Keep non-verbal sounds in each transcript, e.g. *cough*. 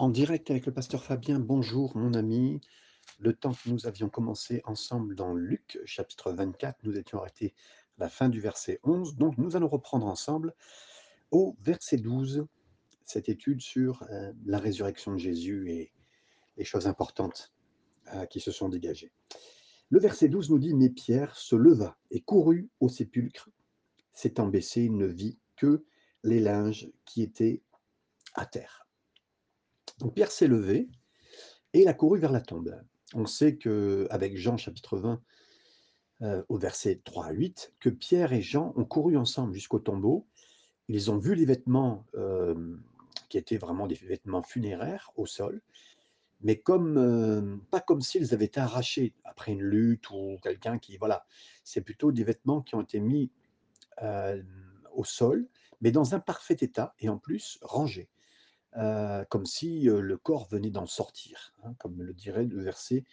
En direct avec le pasteur Fabien, bonjour mon ami. Le temps que nous avions commencé ensemble dans Luc chapitre 24, nous étions arrêtés à la fin du verset 11. Donc nous allons reprendre ensemble au verset 12 cette étude sur euh, la résurrection de Jésus et les choses importantes euh, qui se sont dégagées. Le verset 12 nous dit, mais Pierre se leva et courut au sépulcre. S'étant baissé, il ne vit que les linges qui étaient à terre. Pierre s'est levé et il a couru vers la tombe. On sait qu'avec Jean chapitre 20, euh, au verset 3 à 8, que Pierre et Jean ont couru ensemble jusqu'au tombeau. Ils ont vu les vêtements euh, qui étaient vraiment des vêtements funéraires au sol, mais euh, pas comme s'ils avaient été arrachés après une lutte ou quelqu'un qui voilà, c'est plutôt des vêtements qui ont été mis au sol, mais dans un parfait état et en plus rangés comme si le corps venait d'en sortir, hein, comme le dirait le verset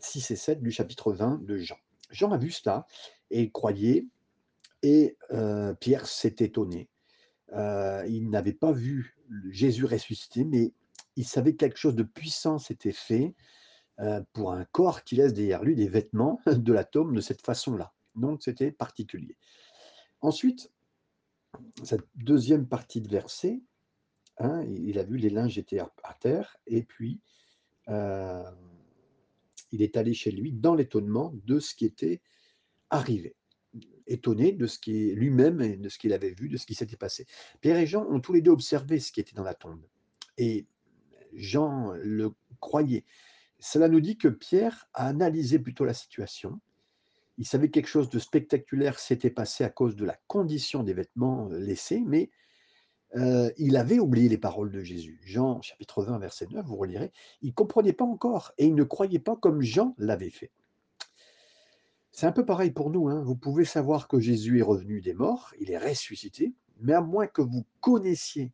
6 et 7 du chapitre 20 de Jean. Jean a vu cela et croyait, et Pierre s'est étonné. il n'avait pas vu Jésus ressuscité, mais il savait que quelque chose de puissant s'était fait pour un corps qui laisse derrière lui des vêtements *laughs* de l'atome de cette façon-là. Donc c'était particulier. Ensuite, cette deuxième partie de verset, Hein, il a vu les linges étaient à, terre, et puis euh, il est allé chez lui dans l'étonnement de ce qui était arrivé, étonné de ce qui lui-même et de ce qu'il avait vu, de ce qui s'était passé. Pierre et Jean ont tous les deux observé ce qui était dans la tombe, et Jean le croyait. Cela nous dit que Pierre a analysé plutôt la situation. Il savait que quelque chose de spectaculaire s'était passé à cause de la condition des vêtements laissés, mais il avait oublié les paroles de Jésus. Jean chapitre 20, verset 9, vous relirez, il ne comprenait pas encore et il ne croyait pas comme Jean l'avait fait. C'est un peu pareil pour nous. Hein. Vous pouvez savoir que Jésus est revenu des morts, il est ressuscité, mais à moins que vous connaissiez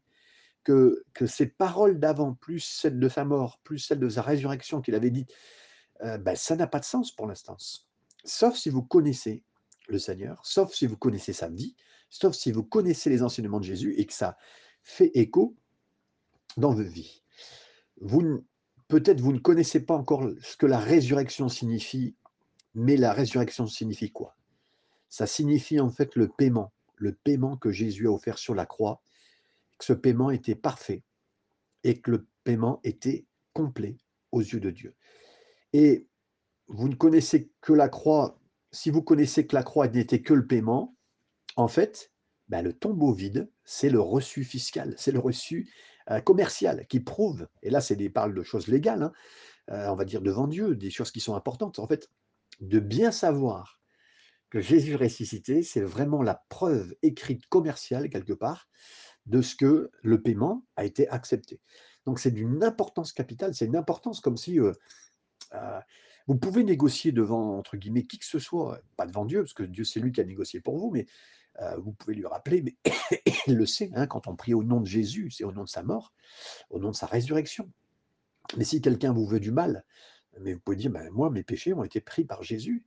que, que ces paroles d'avant, plus celles de sa mort, plus celles de sa résurrection qu'il avait dites, ben, ça n'a pas de sens pour l'instant. Sauf si vous connaissez le Seigneur, sauf si vous connaissez sa vie, sauf si vous connaissez les enseignements de Jésus et que ça fait écho dans vos vies. Vous, peut-être vous ne connaissez pas encore ce que la résurrection signifie, mais la résurrection signifie quoi? Ça signifie en fait le paiement, le paiement que Jésus a offert sur la croix, que ce paiement était parfait et que le paiement était complet aux yeux de Dieu. Et vous ne connaissez que la croix, si vous connaissez que la croix n'était que le paiement, en fait, ben, le tombeau vide, c'est le reçu fiscal, c'est le reçu euh, commercial qui prouve, et là c'est des parles de choses légales, hein, euh, on va dire devant Dieu, des choses qui sont importantes, en fait, de bien savoir que Jésus ressuscité, c'est vraiment la preuve écrite commerciale quelque part de ce que le paiement a été accepté. Donc c'est d'une importance capitale, c'est une importance comme si euh, vous pouvez négocier devant, entre guillemets, qui que ce soit, pas devant Dieu, parce que Dieu c'est lui qui a négocié pour vous, mais euh, vous pouvez lui rappeler, mais *coughs* il le sait, hein, quand on prie au nom de Jésus, c'est au nom de sa mort, au nom de sa résurrection. Mais si quelqu'un vous veut du mal, mais vous pouvez dire, ben, moi, mes péchés ont été pris par Jésus.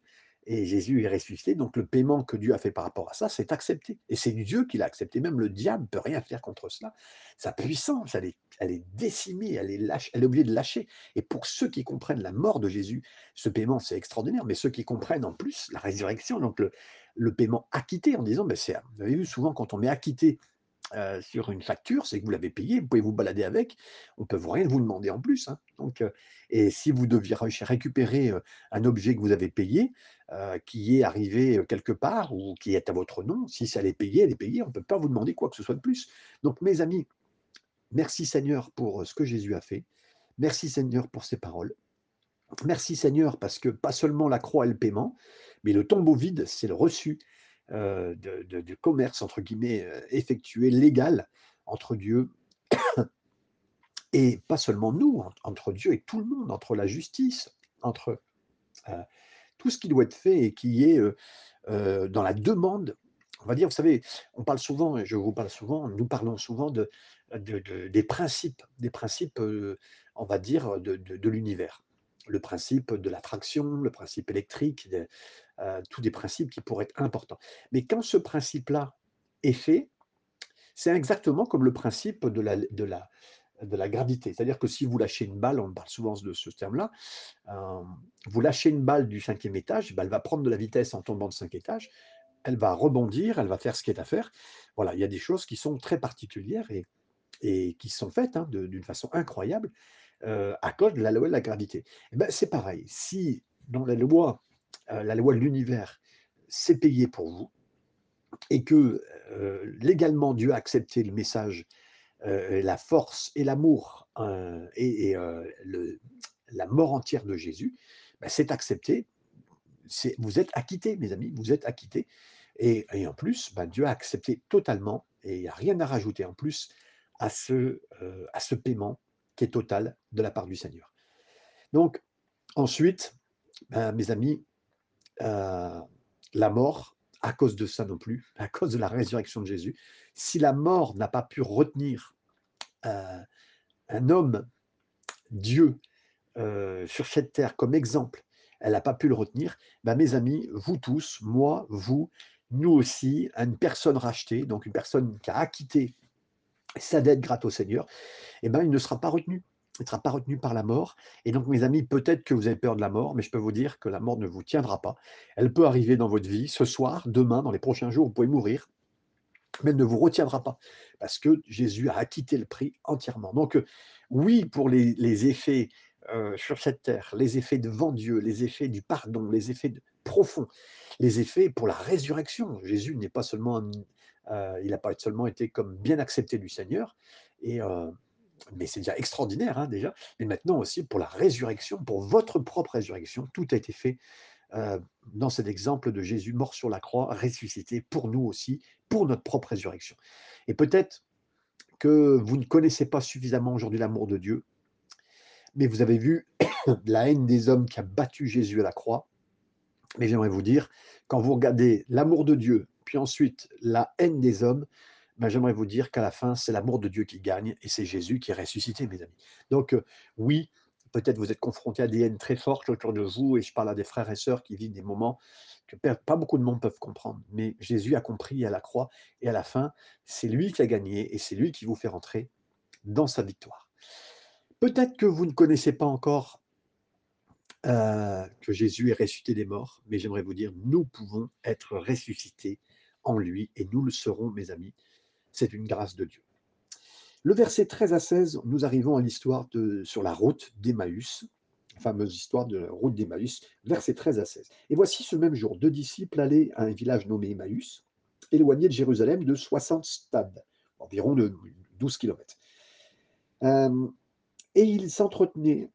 Et Jésus est ressuscité, donc le paiement que Dieu a fait par rapport à ça, c'est accepté. Et c'est Dieu qui l'a accepté. Même le diable ne peut rien faire contre cela. Sa puissance, elle est, décimée, elle est, elle est obligée de lâcher. Et pour ceux qui comprennent la mort de Jésus, ce paiement, c'est extraordinaire. Mais ceux qui comprennent en plus la résurrection, donc le, le paiement acquitté en disant, ben c'est, vous avez vu souvent quand on met acquitté euh, sur une facture, c'est que vous l'avez payé, vous pouvez vous balader avec, on peut vous rien vous demander en plus. Hein. Donc, euh, et si vous deviez récupérer euh, un objet que vous avez payé, qui est arrivé quelque part ou qui est à votre nom, si ça allait payer, elle est payée, on ne peut pas vous demander quoi que ce soit de plus. Donc mes amis, merci Seigneur pour ce que Jésus a fait. Merci Seigneur pour ses paroles. Merci Seigneur parce que pas seulement la croix et le paiement, mais le tombeau vide, c'est le reçu euh, de, commerce, entre guillemets, euh, effectué, légal, entre Dieu et pas seulement nous, entre Dieu et tout le monde, entre la justice, entre euh, tout ce qui doit être fait et qui est dans la demande. On va dire, vous savez, on parle souvent, et je vous parle souvent, nous parlons souvent de, des principes, des principes, on va dire, de l'univers le principe de l'attraction, le principe électrique, euh, tous des principes qui pourraient être importants. Mais quand ce principe-là est fait, c'est exactement comme le principe de la, de la, de la gravité. C'est-à-dire que si vous lâchez une balle, on parle souvent de ce terme-là, euh, vous lâchez une balle du cinquième étage, ben, elle va prendre de la vitesse en tombant de cinq étages, elle va rebondir, elle va faire ce qui est à faire. Voilà, il y a des choses qui sont très particulières et, et qui sont faites hein, d'une façon incroyable euh, à cause de la loi de la gravité. Eh ben, c'est pareil, si dans la loi, euh, la loi de l'univers, c'est payé pour vous, et que légalement Dieu a accepté le message la force et l'amour et, la mort entière de Jésus, bah, c'est accepté. Vous êtes acquittés, mes amis, vous êtes acquittés. Et, en plus, bah, Dieu a accepté totalement, et il n'y a rien à rajouter en plus à ce, à ce paiement qui est total de la part du Seigneur. Donc, ensuite, bah, mes amis, la mort, à cause de ça non plus, à cause de la résurrection de Jésus, si la mort n'a pas pu retenir euh, un homme, Dieu, euh, sur cette terre comme exemple, elle n'a pas pu le retenir, ben mes amis, vous tous, moi, vous, nous aussi, une personne rachetée, donc une personne qui a acquitté sa dette grâce au Seigneur, eh ben, il ne sera pas retenu ne sera pas retenu par la mort. Et donc, mes amis, peut-être que vous avez peur de la mort, mais je peux vous dire que la mort ne vous tiendra pas. Elle peut arriver dans votre vie ce soir, demain, dans les prochains jours, vous pouvez mourir, mais elle ne vous retiendra pas, parce que Jésus a acquitté le prix entièrement. Donc, euh, oui, pour les, effets euh, sur cette terre, les effets devant Dieu, les effets du pardon, les effets profonds, les effets pour la résurrection. Jésus n'est pas seulement, euh, il n'a pas seulement été comme bien accepté du Seigneur, et mais c'est déjà extraordinaire, hein, déjà. Mais maintenant aussi, pour la résurrection, pour votre propre résurrection, tout a été fait euh, dans cet exemple de Jésus mort sur la croix, ressuscité pour nous aussi, pour notre propre résurrection. Et peut-être que vous ne connaissez pas suffisamment aujourd'hui l'amour de Dieu, mais vous avez vu *coughs* la haine des hommes qui a battu Jésus à la croix. Mais j'aimerais vous dire, quand vous regardez l'amour de Dieu, puis ensuite la haine des hommes, ben, j'aimerais vous dire qu'à la fin, c'est l'amour de Dieu qui gagne et c'est Jésus qui est ressuscité, mes amis. Donc, euh, oui, peut-être vous êtes confrontés à des haines très fortes autour de vous, et je parle à des frères et sœurs qui vivent des moments que pas beaucoup de monde peuvent comprendre. Mais Jésus a compris à la croix, et à la fin, c'est lui qui a gagné, et c'est lui qui vous fait rentrer dans sa victoire. Peut-être que vous ne connaissez pas encore euh, que Jésus est ressuscité des morts, mais j'aimerais vous dire, nous pouvons être ressuscités en lui, et nous le serons, mes amis, c'est une grâce de Dieu. Le verset 13 à 16, nous arrivons à l'histoire sur la route d'Emmaüs, fameuse histoire de la route d'Emmaüs, verset 13 à 16. Et voici ce même jour, deux disciples allaient à un village nommé Emmaüs, éloigné de Jérusalem de 60 stades, environ de 12 kilomètres. Euh, et ils s'entretenaient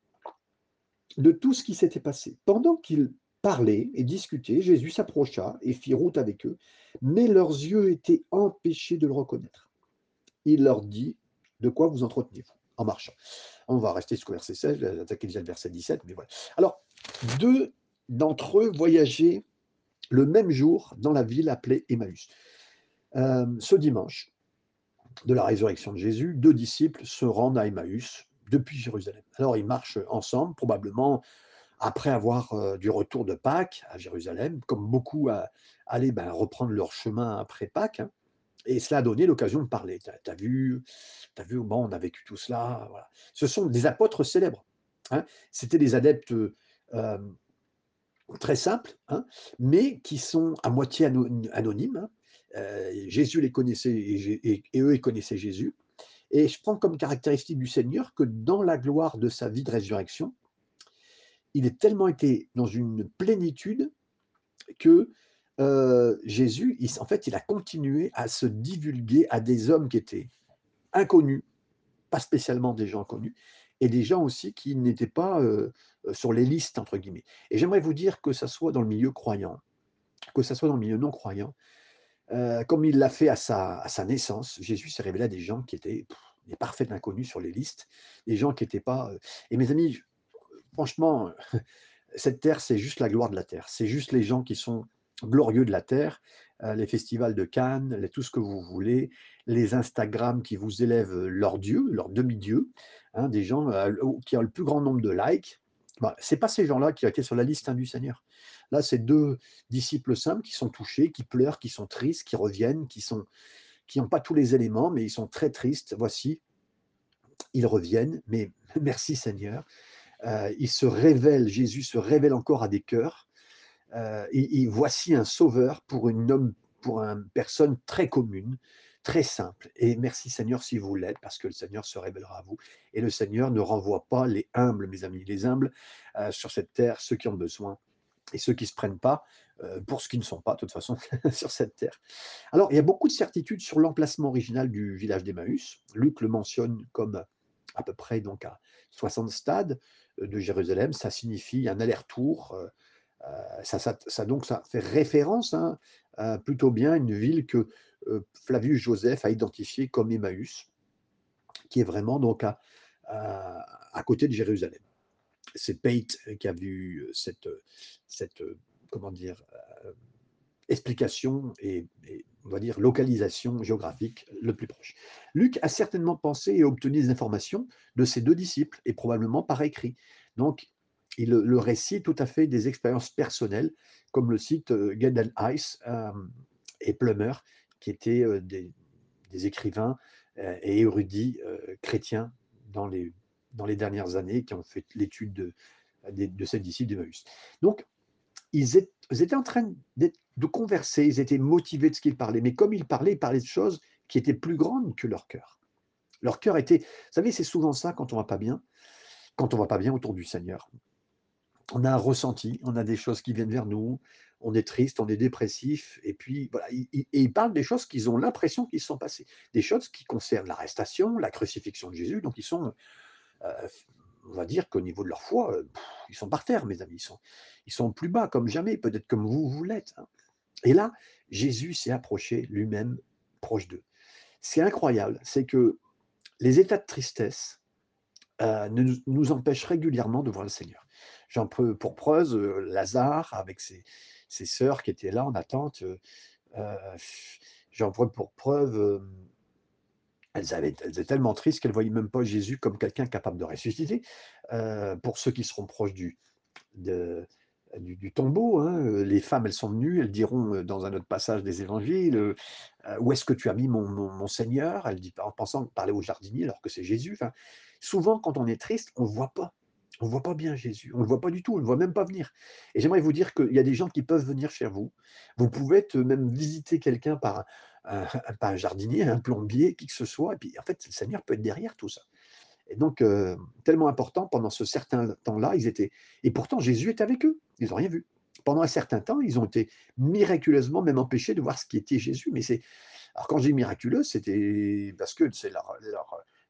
de tout ce qui s'était passé. Pendant qu'ils parlaient et discutaient, Jésus s'approcha et fit route avec eux, mais leurs yeux étaient empêchés de le reconnaître. Il leur dit, de quoi vous entretenez-vous? En marchant On va rester sur le verset 16, attaquer déjà le verset 17, mais voilà. Alors, deux d'entre eux voyageaient le même jour dans la ville appelée Emmaüs. Euh, ce dimanche de la résurrection de Jésus, deux disciples se rendent à Emmaüs depuis Jérusalem. Alors ils marchent ensemble, probablement après avoir du retour de Pâques à Jérusalem, comme beaucoup aller ben, reprendre leur chemin après Pâques. Hein. et cela a donné l'occasion de parler. Tu as, vu, as vu, bon, on a vécu tout cela. Voilà. Ce sont des apôtres célèbres. Hein. C'était des adeptes très simples, hein, mais qui sont à moitié anonymes. Euh, Jésus les connaissait et, et, eux, ils connaissaient Jésus. Et je prends comme caractéristique du Seigneur que dans la gloire de sa vie de résurrection, il est tellement été dans une plénitude que euh, Jésus, en fait, il a continué à se divulguer à des hommes qui étaient inconnus, pas spécialement des gens connus, et des gens aussi qui n'étaient pas euh, euh, sur les listes, entre guillemets. Et j'aimerais vous dire que ça soit dans le milieu croyant, que ça soit dans le milieu non croyant, comme il l'a fait à sa, naissance, Jésus s'est révélé à des gens qui étaient des parfaits inconnus sur les listes, des gens qui n'étaient pas... Et mes amis, franchement, *laughs* cette terre, c'est juste la gloire de la terre. C'est juste les gens qui sont glorieux de la terre, euh, les festivals de Cannes, tout ce que vous voulez, les Instagram qui vous élèvent leur Dieu, leur demi-dieu, hein, des gens euh, qui ont le plus grand nombre de likes. Bah, ce n'est pas ces gens-là qui ont été sur la liste hein, du Seigneur. Là, c'est deux disciples simples qui sont touchés, qui pleurent, qui sont tristes, qui reviennent, qui sont qui n'ont pas tous les éléments, mais ils sont très tristes. Voici ils reviennent, mais *laughs* merci Seigneur, euh, il se révèle, Jésus se révèle encore à des cœurs. Euh, et, voici un sauveur pour une homme, pour une personne très commune, très simple. Et merci Seigneur si vous l'êtes, parce que le Seigneur se révélera à vous. Et le Seigneur ne renvoie pas les humbles, mes amis, les humbles euh, sur cette terre, ceux qui ont besoin et ceux qui ne se prennent pas euh, pour ce qui ne sont pas, de toute façon, *laughs* sur cette terre. Alors, il y a beaucoup de certitudes sur l'emplacement original du village d'Emmaüs. Luc le mentionne comme à peu près donc à 60 stades euh, de Jérusalem. Ça signifie un aller-retour. Ça, ça, donc, ça fait référence hein, plutôt bien une ville que euh, Flavius Joseph a identifié comme Emmaüs, qui est vraiment donc à, à, côté de Jérusalem. C'est Pate qui a vu cette, cette comment dire, euh, explication et, on va dire localisation géographique le plus proche. Luc a certainement pensé et obtenu des informations de ses deux disciples et probablement par écrit. Donc, il le récit tout à fait des expériences personnelles, comme le cite euh, Gedel Ice et Plummer, qui étaient des, écrivains et érudits chrétiens dans les, dans les dernières années, qui ont fait l'étude de, de, cette disciple d'Emmaüs. Donc, ils étaient, en train de converser, ils étaient motivés de ce qu'ils parlaient, mais comme ils parlaient, ils parlaient de choses qui étaient plus grandes que leur cœur. Leur cœur était, vous savez, c'est souvent ça quand on va pas bien, quand on va pas bien autour du Seigneur. On a un ressenti, on a des choses qui viennent vers nous, on est triste, on est dépressif, et puis voilà, et ils parlent des choses qu'ils ont l'impression qu'ils sont passées, des choses qui concernent l'arrestation, la crucifixion de Jésus, donc ils sont, euh, on va dire qu'au niveau de leur foi, euh, ils sont par terre, mes amis, ils sont, ils sont plus bas comme jamais, peut-être comme vous, vous l'êtes. Hein. Et là, Jésus s'est approché lui-même proche d'eux. C'est incroyable, c'est que les états de tristesse euh, nous, empêchent régulièrement de voir le Seigneur. J'en peux pour preuve Lazare avec ses, sœurs qui étaient là en attente. Euh, euh, j'en vois pour preuve, euh, elles, avaient, elles étaient tellement tristes qu'elles ne voyaient même pas Jésus comme quelqu'un capable de ressusciter. pour ceux qui seront proches du, du, tombeau, hein, les femmes, elles sont venues, elles diront dans un autre passage des évangiles, où est-ce que tu as mis mon, mon, Seigneur? Elle dit en pensant parler au jardinier alors que c'est Jésus. Souvent, quand on est triste, on ne voit pas on ne voit pas bien Jésus, on ne le voit pas du tout, on ne le voit même pas venir. Et j'aimerais vous dire qu'il y a des gens qui peuvent venir chez vous. Vous pouvez même visiter quelqu'un par *laughs* un, jardinier, un plombier, qui que ce soit. Et puis, en fait, le Seigneur peut être derrière tout ça. Et donc, euh, tellement important, pendant ce certain temps-là, ils étaient. Et pourtant, Jésus est avec eux. Ils n'ont rien vu. Pendant un certain temps, ils ont été miraculeusement même empêchés de voir ce qui était Jésus. Mais c'est. Alors, quand dis miraculeux, c'était parce que c'est leur,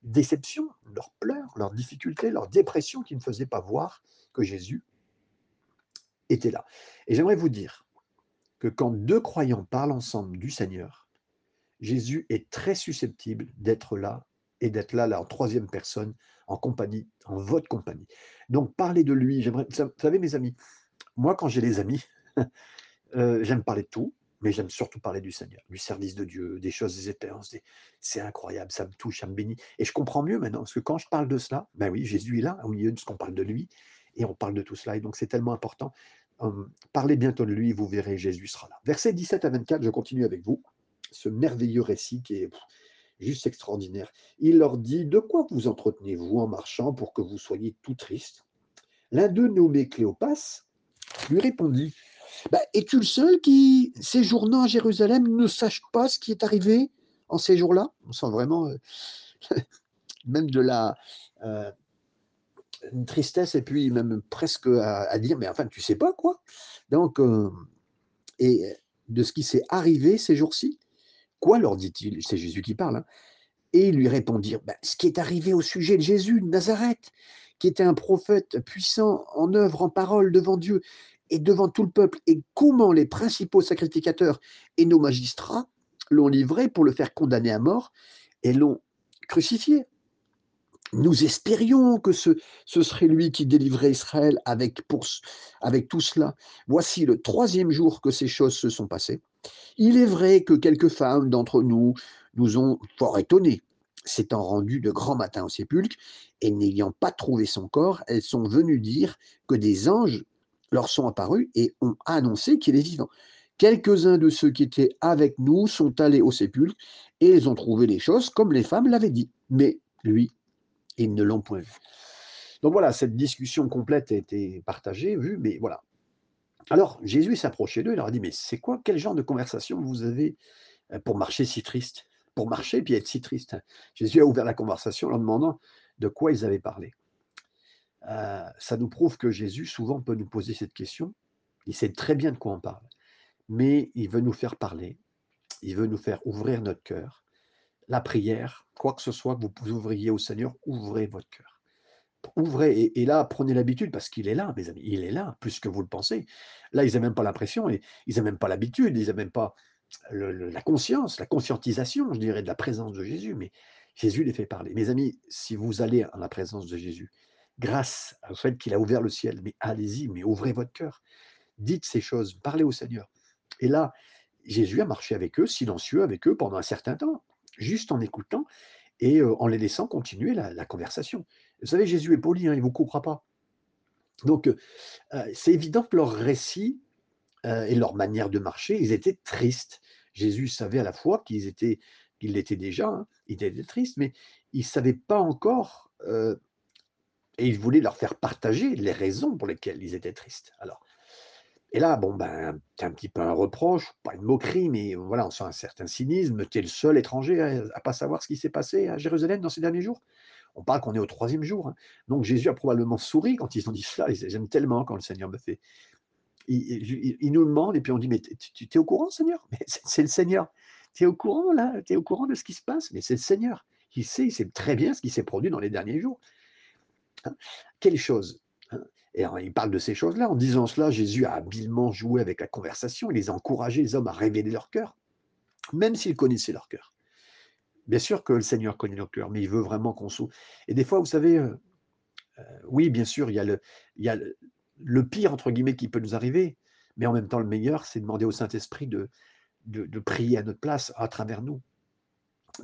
déception, leurs pleurs, leurs difficultés, leur dépression qui ne faisaient pas voir que Jésus était là. Et j'aimerais vous dire que quand deux croyants parlent ensemble du Seigneur, Jésus est très susceptible d'être là et d'être là, là en troisième personne, en compagnie, en votre compagnie. Donc parler de lui, vous savez mes amis, moi quand j'ai les amis, *laughs* euh, j'aime parler de tout, mais j'aime surtout parler du Seigneur, du service de Dieu, des choses, des expériences. C'est incroyable, ça me touche, ça me bénit. Et je comprends mieux maintenant, parce que quand je parle de cela, ben oui, Jésus est là, au milieu de ce qu'on parle de lui, et on parle de tout cela. Et donc c'est tellement important. Hum, parlez bientôt de lui, vous verrez, Jésus sera là. Versets 17 à 24, je continue avec vous, ce merveilleux récit qui est juste extraordinaire. Il leur dit, de quoi vous entretenez-vous en marchant pour que vous soyez tout triste L'un d'eux, nommé Cléopas, lui répondit, bah, es-tu le seul qui, séjournant à Jérusalem, ne sache pas ce qui est arrivé en ces jours-là? On sent vraiment euh, *laughs* même de la euh, tristesse et puis même presque à, dire mais enfin tu sais pas quoi? Donc euh, et de ce qui s'est arrivé ces jours-ci? Quoi leur dit-il C'est Jésus qui parle. Hein. et ils lui répondirent bah, ce qui est arrivé au sujet de Jésus de Nazareth, qui était un prophète puissant en œuvre, en parole devant Dieu et devant tout le peuple, et comment les principaux sacrificateurs et nos magistrats l'ont livré pour le faire condamner à mort et l'ont crucifié. Nous espérions que ce, serait lui qui délivrait Israël avec tout cela. Voici le troisième jour que ces choses se sont passées. Il est vrai que quelques femmes d'entre nous nous ont fort étonnés. S'étant rendues de grand matin au sépulcre et n'ayant pas trouvé son corps, elles sont venues dire que des anges leur sont apparus et ont annoncé qu'il est vivant. Quelques-uns de ceux qui étaient avec nous sont allés au sépulcre et ils ont trouvé les choses comme les femmes l'avaient dit. Mais lui, Ils ne l'ont point vu. Donc voilà, cette discussion complète a été partagée, vue, mais voilà. Alors Jésus s'approchait d'eux, il leur a dit, mais c'est quoi, quel genre de conversation vous avez euh, pour marcher si triste? Pour marcher et puis être si triste. Jésus a ouvert la conversation en leur demandant de quoi ils avaient parlé. Euh, ça nous prouve que Jésus souvent peut nous poser cette question. Il sait très bien de quoi on parle, mais il veut nous faire parler. Il veut nous faire ouvrir notre cœur. La prière, quoi que ce soit que vous ouvriez au Seigneur, ouvrez votre cœur. Ouvrez, et, là, prenez l'habitude, parce qu'il est là, mes amis, il est là, plus que vous le pensez. Là, ils n'ont même pas l'impression, ils n'ont même pas l'habitude, ils n'ont même pas la conscience, la conscientisation, je dirais, de la présence de Jésus, mais Jésus les fait parler. Mes amis, si vous allez en la présence de Jésus, grâce au fait qu'il a ouvert le ciel, mais allez-y, mais ouvrez votre cœur, dites ces choses, parlez au Seigneur. Et là, Jésus a marché avec eux, silencieux avec eux pendant un certain temps, juste en écoutant et en les laissant continuer la, conversation. Vous savez, Jésus est poli, hein, il ne vous coupera pas. Donc, c'est évident que leur récit et leur manière de marcher, ils étaient tristes. Jésus savait à la fois qu'ils étaient, qu'ils l'étaient déjà, hein, ils étaient tristes, mais il ne savait pas encore, et il voulait leur faire partager les raisons pour lesquelles ils étaient tristes. Alors, et là, bon, ben, c'est un petit peu un reproche, pas une moquerie, mais voilà, on sent un certain cynisme. Tu es le seul étranger à, ne pas savoir ce qui s'est passé à Jérusalem dans ces derniers jours. On parle qu'on est au troisième jour. Hein. Donc Jésus a probablement souri quand ils ont dit cela. J'aime tellement quand le Seigneur me fait. Il, nous demande et puis on dit Mais tu es au courant, Seigneur? *laughs* C'est le Seigneur. Tu es au courant, là? Tu au courant de ce qui se passe? Mais c'est le Seigneur. Il sait, il sait très bien ce qui s'est produit dans les derniers jours. Hein. Quelle chose et il parle de ces choses-là. En disant cela, Jésus a habilement joué avec la conversation. Il les a encouragés, les hommes, à révéler leur cœur, même s'ils connaissaient leur cœur. Bien sûr que le Seigneur connaît leur cœur, mais il veut vraiment qu'on soit. Et des fois, vous savez, euh, euh, oui, bien sûr, il y a, le, il y a le, pire, entre guillemets, qui peut nous arriver, mais en même temps, le meilleur, c'est demander au Saint-Esprit de, de, prier à notre place, à travers nous.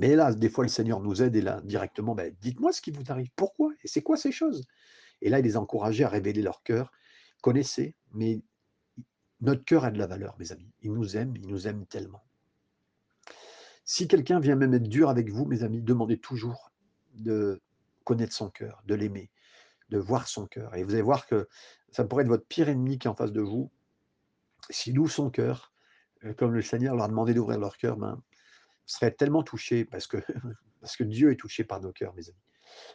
Mais là, des fois, le Seigneur nous aide et là, directement, ben, dites-moi ce qui vous arrive. Pourquoi? Et c'est quoi ces choses? Et là, il les encourageait à révéler leur cœur. Connaissez, mais notre cœur a de la valeur, mes amis. Il nous aime, il nous aime tellement. Si quelqu'un vient même être dur avec vous, mes amis, demandez toujours de connaître son cœur, de l'aimer, de voir son cœur. Et vous allez voir que ça pourrait être votre pire ennemi qui est en face de vous. S'il ouvre son cœur, euh, comme le Seigneur leur a demandé d'ouvrir leur cœur, ben, vous serez tellement touché parce que, *laughs* parce que Dieu est touché par nos cœurs, mes amis.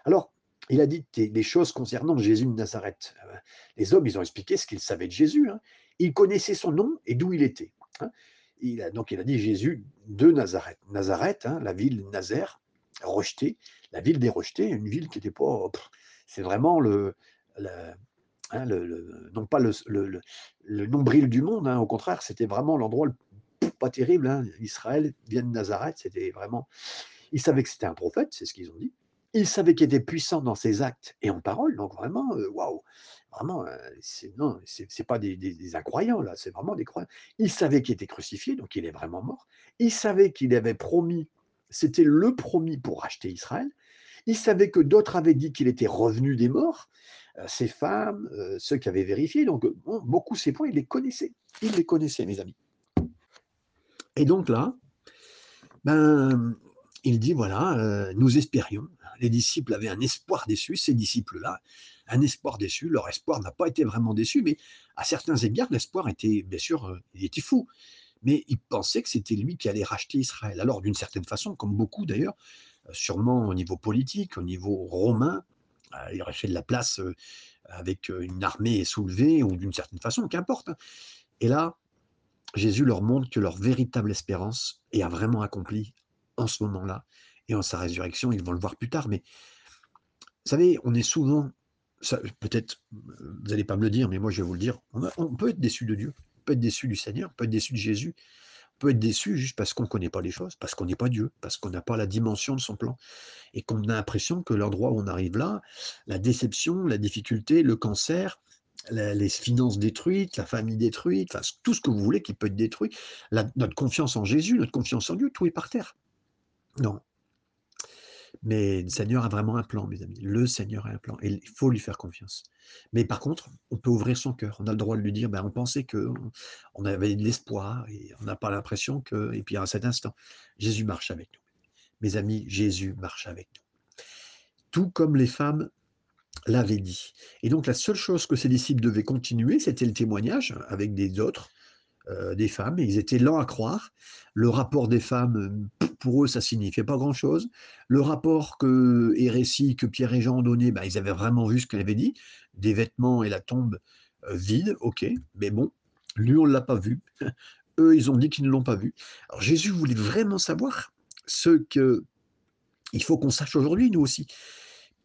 Alors, il a dit des choses concernant Jésus de Nazareth. Euh, les hommes, ils ont expliqué ce qu'ils savaient de Jésus. Hein. Ils connaissaient son nom et d'où il était. Hein. Il a, donc il a dit Jésus de Nazareth. Nazareth, hein, la ville Nazaire, rejetée, la ville des rejetés, une ville qui n'était pas. C'est vraiment le, le, non pas le, nombril du monde, au contraire, c'était vraiment l'endroit pas terrible. Israël vient de Nazareth, c'était vraiment. Ils savaient que c'était un prophète, c'est ce qu'ils ont dit. Il savait qu'il était puissant dans ses actes et en parole, donc vraiment, waouh, vraiment, c'est non, c'est pas des, incroyants là, c'est vraiment des croyants. Il savait qu'il était crucifié, donc il est vraiment mort. Il savait qu'il avait promis, c'était le promis pour racheter Israël. Il savait que d'autres avaient dit qu'il était revenu des morts, ses femmes, ceux qui avaient vérifié. Donc, beaucoup ces points, il les connaissait. Il les connaissait, mes amis. Et donc là, ben, il dit voilà, nous espérions les disciples avaient un espoir déçu, ces disciples-là, un espoir déçu. Leur espoir n'a pas été vraiment déçu, mais à certains égards, l'espoir était, bien sûr, euh, il était fou. Mais ils pensaient que c'était lui qui allait racheter Israël. Alors, d'une certaine façon, comme beaucoup d'ailleurs, euh, sûrement au niveau politique, au niveau romain, euh, il aurait fait de la place avec une armée soulevée, ou d'une certaine façon, qu'importe. Hein. Et là, Jésus leur montre que leur véritable espérance est vraiment accomplie en ce moment-là, et en sa résurrection, ils vont le voir plus tard. Mais vous savez, on est souvent, peut-être, vous n'allez pas me le dire, mais moi je vais vous le dire, on, peut être déçu de Dieu, on peut être déçu du Seigneur, on peut être déçu de Jésus, on peut être déçu juste parce qu'on ne connaît pas les choses, parce qu'on n'est pas Dieu, parce qu'on n'a pas la dimension de son plan, et qu'on a l'impression que l'endroit où on arrive là, la déception, la difficulté, le cancer, les finances détruites, la famille détruite, tout ce que vous voulez qui peut être détruit, notre confiance en Jésus, notre confiance en Dieu, tout est par terre. Non, mais le Seigneur a vraiment un plan, mes amis. Le Seigneur a un plan. Et il faut lui faire confiance. Mais par contre, on peut ouvrir son cœur. On a le droit de lui dire, ben, on pensait qu'on avait de l'espoir et on n'a pas l'impression que. Et puis à cet instant, Jésus marche avec nous. Mes amis, Jésus marche avec nous. tout comme les femmes l'avaient dit. Et donc la seule chose que ses disciples devaient continuer, c'était le témoignage avec des autres, euh, des femmes, ils étaient lents à croire. Le rapport des femmes, pour eux, ça signifiait pas grand-chose. Le rapport que, et récit que Pierre et Jean ont donné, bah, ils avaient vraiment vu ce qu'il avait dit, des vêtements et la tombe euh, vide, ok, mais bon, lui, on ne l'a pas vu. *laughs* Eux, ils ont dit qu'ils ne l'ont pas vu. Alors Jésus voulait vraiment savoir ce que il faut qu'on sache aujourd'hui, nous aussi.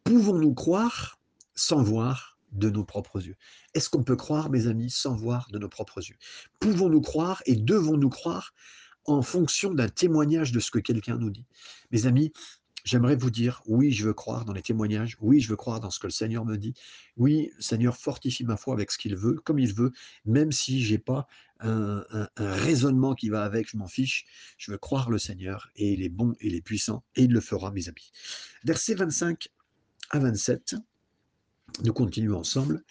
Pouvons-nous croire sans voir de nos propres yeux. Est-ce qu'on peut croire, mes amis, sans voir de nos propres yeux? Pouvons-nous croire et devons-nous croire en fonction d'un témoignage de ce que quelqu'un nous dit? Mes amis, j'aimerais vous dire, oui, je veux croire dans les témoignages, oui, je veux croire dans ce que le Seigneur me dit, oui, Seigneur, fortifie ma foi avec ce qu'il veut, comme il veut, même si j'ai pas un, raisonnement qui va avec, je m'en fiche, je veux croire le Seigneur, et il est bon, et il est puissant, et il le fera, mes amis. Versets 25 à 27, nous continuons ensemble.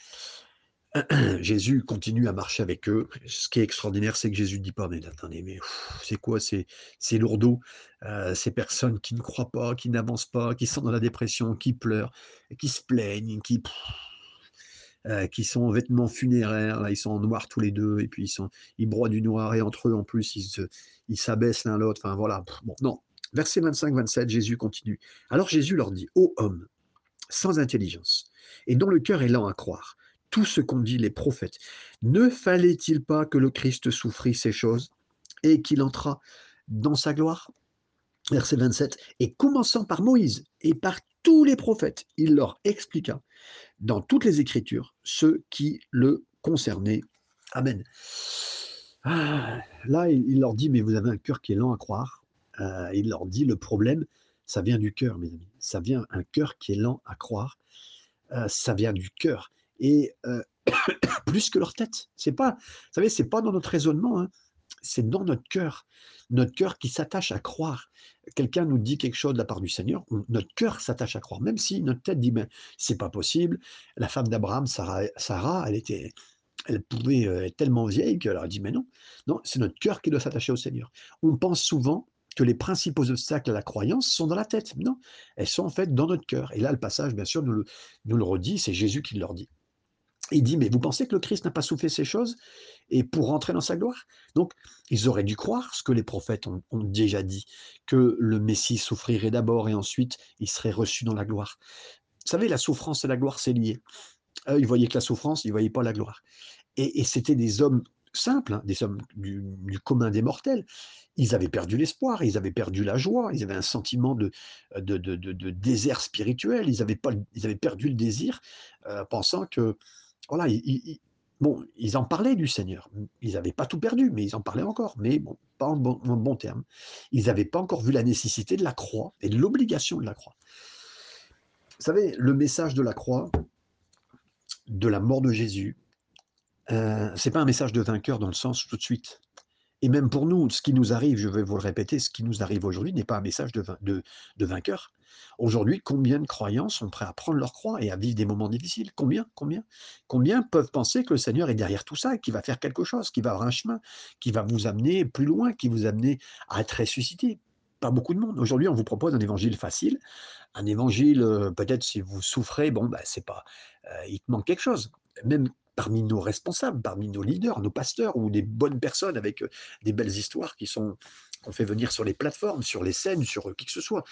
*clears throat* Jésus continue à marcher avec eux. Ce qui est extraordinaire, c'est que Jésus ne dit pas, mais attendez, mais c'est quoi ces, ces lourdeaux, euh, ces personnes qui ne croient pas, qui n'avancent pas, qui sont dans la dépression, qui pleurent, qui se plaignent, qui, euh, qui sont en vêtements funéraires, là, ils sont en noir tous les deux, et puis ils, sont, ils broient du noir, et entre eux, en plus, ils, s'abaissent l'un l'autre. Enfin, voilà. Bon, non. Verset 25-27, Jésus continue. Alors Jésus leur dit, ô homme, sans intelligence, et dont le cœur est lent à croire, tout ce qu'ont dit les prophètes. Ne fallait-il pas que le Christ souffrit ces choses et qu'il entra dans sa gloire? Verset 27. Et commençant par Moïse et par tous les prophètes, il leur expliqua dans toutes les Écritures ce qui le concernait. Amen. Ah, là, il leur dit, mais vous avez un cœur qui est lent à croire. Euh, il leur dit, le problème, ça vient du cœur, mes amis. Ça vient un cœur qui est lent à croire. Euh, ça vient du cœur et euh, *coughs* plus que leur tête. C'est pas, vous savez, c'est pas dans notre raisonnement, hein. c'est dans notre cœur, notre cœur qui s'attache à croire. Quelqu'un nous dit quelque chose de la part du Seigneur, notre cœur s'attache à croire, même si notre tête dit ben c'est pas possible. La femme d'Abraham, Sarah, elle était, elle pouvait euh, être tellement vieille qu'elle a dit mais non, non, c'est notre cœur qui doit s'attacher au Seigneur. On pense souvent que les principaux obstacles à la croyance sont dans la tête. Non, elles sont en fait dans notre cœur. Et là, le passage, bien sûr, nous le, nous le redit, c'est Jésus qui leur dit. Il dit, mais vous pensez que le Christ n'a pas souffert ces choses et pour rentrer dans sa gloire? Donc, ils auraient dû croire ce que les prophètes ont, déjà dit, que le Messie souffrirait d'abord et ensuite il serait reçu dans la gloire. Vous savez, la souffrance et la gloire, c'est lié. ils voyaient que la souffrance, ils ne voyaient pas la gloire. Et, c'était des hommes simples, hein, des hommes du, commun des mortels. Ils avaient perdu l'espoir, ils avaient perdu la joie, ils avaient un sentiment de, de, désert spirituel, ils avaient, perdu le désir, euh, pensant que voilà, ils, bon, ils en parlaient du Seigneur. Ils n'avaient pas tout perdu, mais ils en parlaient encore, mais bon, pas en bon, bon terme. Ils n'avaient pas encore vu la nécessité de la croix et de l'obligation de la croix. Vous savez, le message de la croix, de la mort de Jésus, euh, c'est pas un message de vainqueur dans le sens tout de suite. Et même pour nous, ce qui nous arrive, je vais vous le répéter, ce qui nous arrive aujourd'hui n'est pas un message de, vainqueur. Aujourd'hui, combien de croyants sont prêts à prendre leur croix et à vivre des moments difficiles? Combien Combien? Combien peuvent penser que le Seigneur est derrière tout ça, qu'il va faire quelque chose, qu'il va avoir un chemin, qui va vous amener plus loin, qui vous amener à être ressuscité? Pas beaucoup de monde. Aujourd'hui, on vous propose un évangile facile, un évangile, euh, peut-être si vous souffrez, bon, ben, c'est pas, euh, il te manque quelque chose. Même parmi nos responsables, parmi nos leaders, nos pasteurs ou des bonnes personnes avec euh, des belles histoires qui sont qu'on fait venir sur les plateformes, sur les scènes, sur qui que ce soit.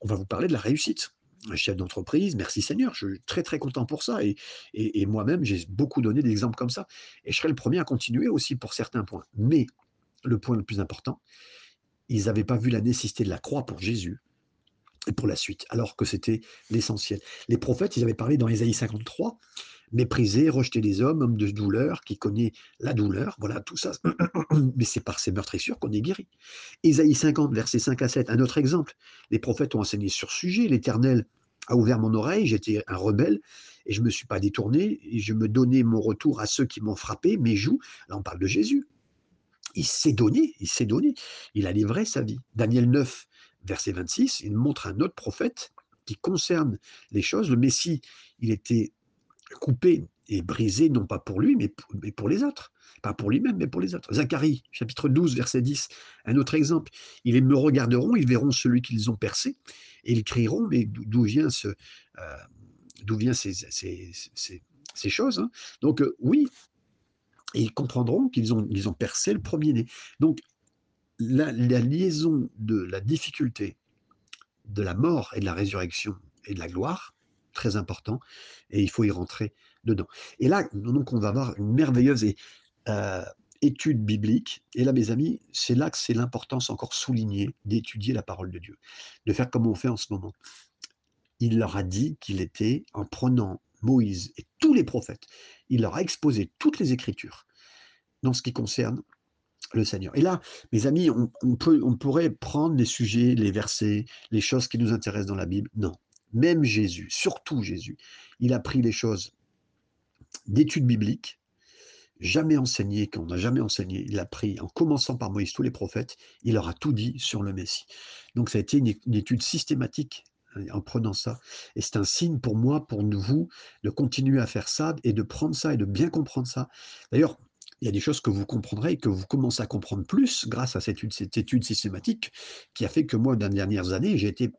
On va vous parler de la réussite. Un chef d'entreprise, merci Seigneur, je suis très très content pour ça. Et, et, moi-même, j'ai beaucoup donné d'exemples comme ça. Et je serai le premier à continuer aussi pour certains points. Mais le point le plus important, ils n'avaient pas vu la nécessité de la croix pour Jésus et pour la suite, alors que c'était l'essentiel. Les prophètes, ils avaient parlé dans Ésaïe 53 méprisé, rejeté des hommes, homme de douleur, qui connaît la douleur, voilà tout ça. *clears throat* Mais c'est par ces meurtrissures qu'on est guéri. Ésaïe 50, versets 5 à 7, un autre exemple. Les prophètes ont enseigné sur ce sujet, l'Éternel a ouvert mon oreille, j'étais un rebelle, et je ne me suis pas détourné, et je me donnais mon retour à ceux qui m'ont frappé, mes joues. Là, on parle de Jésus. Il s'est donné, il s'est donné, il a livré sa vie. Daniel 9, verset 26, il montre un autre prophète qui concerne les choses. Le Messie, il était coupé est brisé, non pas pour lui, mais pour, les autres. Pas pour lui-même, mais pour les autres. Zacharie, chapitre 12, verset 10, un autre exemple. Ils me regarderont, ils verront celui qu'ils ont percé, et ils crieront, mais d'où vient ce... Euh, viennent ces, choses hein Donc euh, oui, ils comprendront qu'ils ont, percé le premier-né. Donc la liaison de la difficulté de la mort et de la résurrection et de la gloire, très important, et il faut y rentrer dedans. Et là, donc, on va avoir une merveilleuse euh, étude biblique. Et là, mes amis, c'est là que c'est l'importance encore soulignée d'étudier la parole de Dieu, de faire comme on fait en ce moment. Il leur a dit qu'il était, en prenant Moïse et tous les prophètes, il leur a exposé toutes les Écritures dans ce qui concerne le Seigneur. Et là, mes amis, on, on pourrait prendre les sujets, les versets, les choses qui nous intéressent dans la Bible. Non. Même Jésus, surtout Jésus, il a pris les choses d'études bibliques, jamais enseigné, qu'on n'a jamais enseigné. Il a pris, en commençant par Moïse, tous les prophètes, il leur a tout dit sur le Messie. Donc ça a été une, étude systématique hein, en prenant ça. Et c'est un signe pour moi, pour vous, de continuer à faire ça et de prendre ça et de bien comprendre ça. D'ailleurs, il y a des choses que vous comprendrez et que vous commencez à comprendre plus grâce à cette étude, cette étude systématique qui a fait que moi, dans les dernières années, j'ai été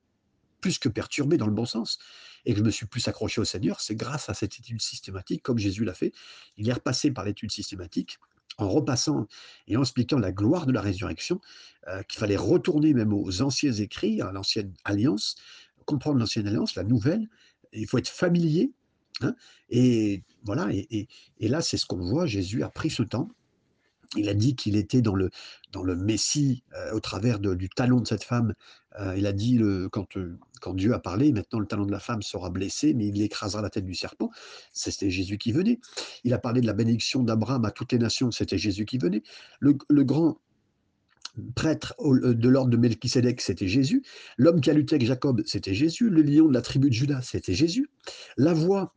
plus que perturbé dans le bon sens et que je me suis plus accroché au Seigneur, c'est grâce à cette étude systématique, comme Jésus l'a fait. Il est repassé par l'étude systématique en repassant et en expliquant la gloire de la résurrection, euh, qu'il fallait retourner même aux anciens écrits, à l'ancienne alliance, comprendre l'ancienne alliance, la nouvelle. Il faut être familier Hein, et voilà, et, là, c'est ce qu'on voit. Jésus a pris ce temps. Il a dit qu'il était dans le, Messie euh, au travers du talon de cette femme. Euh, il a dit, euh, quand Dieu a parlé, maintenant le talon de la femme sera blessé, mais il écrasera la tête du serpent. C'était Jésus qui venait. Il a parlé de la bénédiction d'Abraham à toutes les nations. C'était Jésus qui venait. Le, le grand prêtre de l'ordre de Melchisedec, c'était Jésus. L'homme qui a lutté avec Jacob, c'était Jésus. Le lion de la tribu de Judas, c'était Jésus. La voix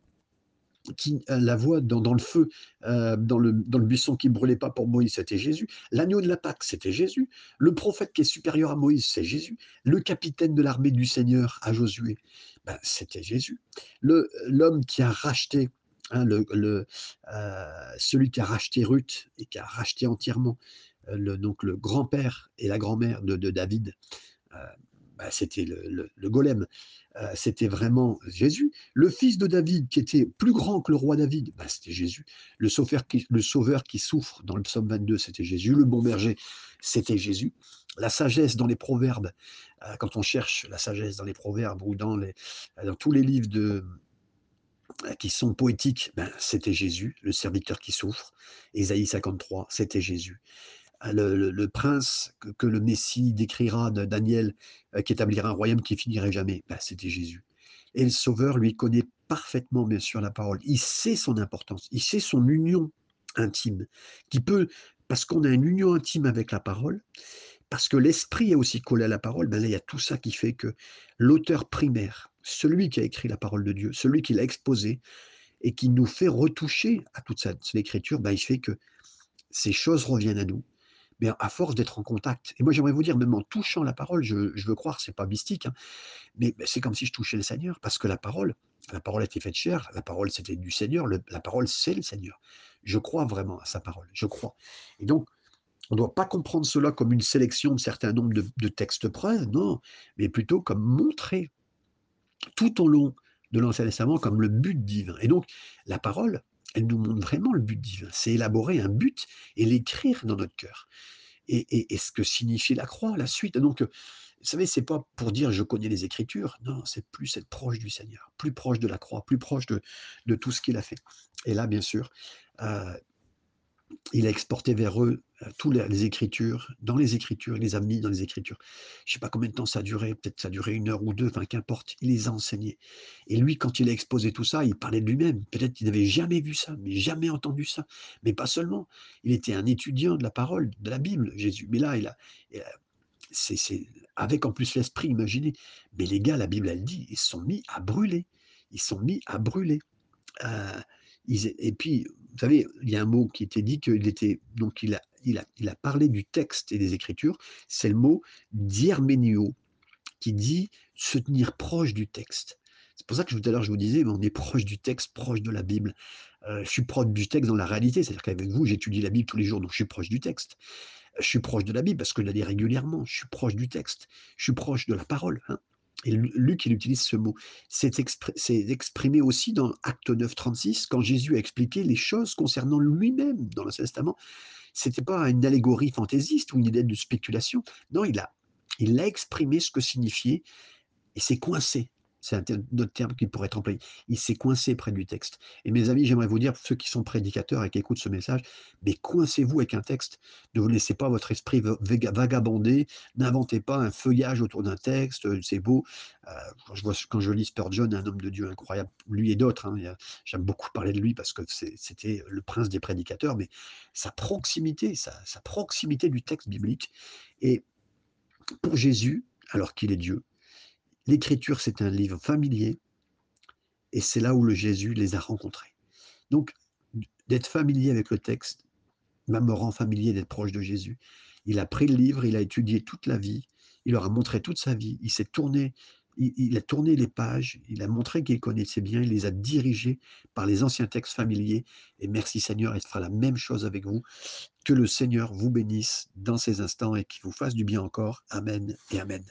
qui, euh, la voix dans, le feu, euh, dans, le, buisson qui ne brûlait pas pour Moïse, c'était Jésus. L'agneau de la Pâque, c'était Jésus. Le prophète qui est supérieur à Moïse, c'est Jésus. Le capitaine de l'armée du Seigneur à Josué, ben, c'était Jésus. L'homme qui a racheté, hein, le, euh, celui qui a racheté Ruth et qui a racheté entièrement le, donc le grand-père et la grand-mère de, David, ben, c'était le, golem. Euh, c'était vraiment Jésus. Le fils de David, qui était plus grand que le roi David, bah, c'était Jésus. Le sauveur, qui, le sauveur qui souffre dans le psaume 22, c'était Jésus. Le bon berger, c'était Jésus. La sagesse dans les proverbes, euh, quand on cherche la sagesse dans les proverbes ou dans, les, dans tous les livres de, euh, qui sont poétiques, ben, c'était Jésus, le serviteur qui souffre. Ésaïe 53, c'était Jésus. Le, prince que, le Messie décrira de Daniel, euh, qui établira un royaume qui finirait jamais, bah, c'était Jésus. Et le Sauveur lui connaît parfaitement, bien sûr, la parole. Il sait son importance, il sait son union intime, qui peut, parce qu'on a une union intime avec la parole, parce que l'esprit est aussi collé à la parole, ben là, il y a tout ça qui fait que l'auteur primaire, celui qui a écrit la parole de Dieu, celui qui l'a exposée, et qui nous fait retoucher à toute cette écriture, ben, il fait que ces choses reviennent à nous mais à force d'être en contact. Et moi, j'aimerais vous dire, même en touchant la parole, je, veux croire, c'est pas mystique, hein, mais c'est comme si je touchais le Seigneur, parce que la parole, la parole a été faite chair, la parole c'était du Seigneur, la parole c'est le Seigneur. Je crois vraiment à sa parole, je crois. Et donc, on ne doit pas comprendre cela comme une sélection de certains nombres de, textes preuves, non, mais plutôt comme montrer tout au long de l'Ancien Testament comme le but divin. Et donc, la parole, elle nous montre vraiment le but divin. C'est élaborer un but et l'écrire dans notre cœur. Et, ce que signifie la croix, la suite. Donc, vous savez, c'est pas pour dire je connais les Écritures. Non, c'est plus être proche du Seigneur, plus proche de la croix, plus proche de, de tout ce qu'il a fait. Et là, bien sûr, euh, il a exporté vers eux euh, toutes les Écritures, dans les Écritures, il les a mis dans les Écritures. Je ne sais pas combien de temps ça a duré, peut-être ça a duré une heure ou deux, enfin qu'importe, il les a enseignés. Et lui, quand il a exposé tout ça, il parlait de lui-même. Peut-être qu'il n'avait jamais vu ça, mais jamais entendu ça. Mais pas seulement. Il était un étudiant de la parole, de la Bible, Jésus. Mais là, il a, c'est, avec en plus l'esprit, imaginez. Mais les gars, la Bible, elle dit, ils sont mis à brûler. Ils sont mis à brûler. Euh, et puis, vous savez, il y a un mot qui était dit qu'il était, donc il a, il, a, il a parlé du texte et des Écritures, c'est le mot d'Ierménio, qui dit se tenir proche du texte. C'est pour ça que tout à l'heure je vous disais, on est proche du texte, proche de la Bible. Heu, je suis proche du texte dans la réalité, c'est-à-dire qu'avec vous, j'étudie la Bible tous les jours, donc je suis proche du texte. Je suis proche de la Bible parce que je la lis régulièrement. Je suis proche du texte. Je suis proche de la parole, hein. Et Luc, il utilise ce mot. C'est expr exprimé aussi dans Acte 9, 36, quand Jésus a expliqué les choses concernant lui-même dans l'Ancien Testament. C'était pas une allégorie fantaisiste ou une idée de spéculation. Non, il a il a exprimé ce que signifiait et c'est coincé c'est un autre terme qui pourrait être employé. Il s'est coincé près du texte. Et mes amis, j'aimerais vous dire, ceux qui sont prédicateurs et qui écoutent ce message, mais coincez-vous avec un texte. Ne vous laissez pas votre esprit vagabonder. N'inventez pas un feuillage autour d'un texte. Euh, c'est beau. Euh, je vois, quand je lis Spurgeon, un homme de Dieu incroyable, lui et d'autres, hein, j'aime beaucoup parler de lui parce que c'était le prince des prédicateurs, mais sa proximité, sa, sa proximité du texte biblique. Et pour Jésus, alors qu'il est Dieu, L'écriture, c'est un livre familier et c'est là où le Jésus les a rencontrés. Donc, d'être familier avec le texte me rend familier d'être proche de Jésus. Il a pris le livre, il a étudié toute la vie, il leur a montré toute sa vie, il s'est tourné, il, a tourné les pages, il a montré qu'il connaissait bien, il les a dirigés par les anciens textes familiers. Et merci Seigneur, il fera la même chose avec vous. Que le Seigneur vous bénisse dans ces instants et qu'il vous fasse du bien encore. Amen et Amen.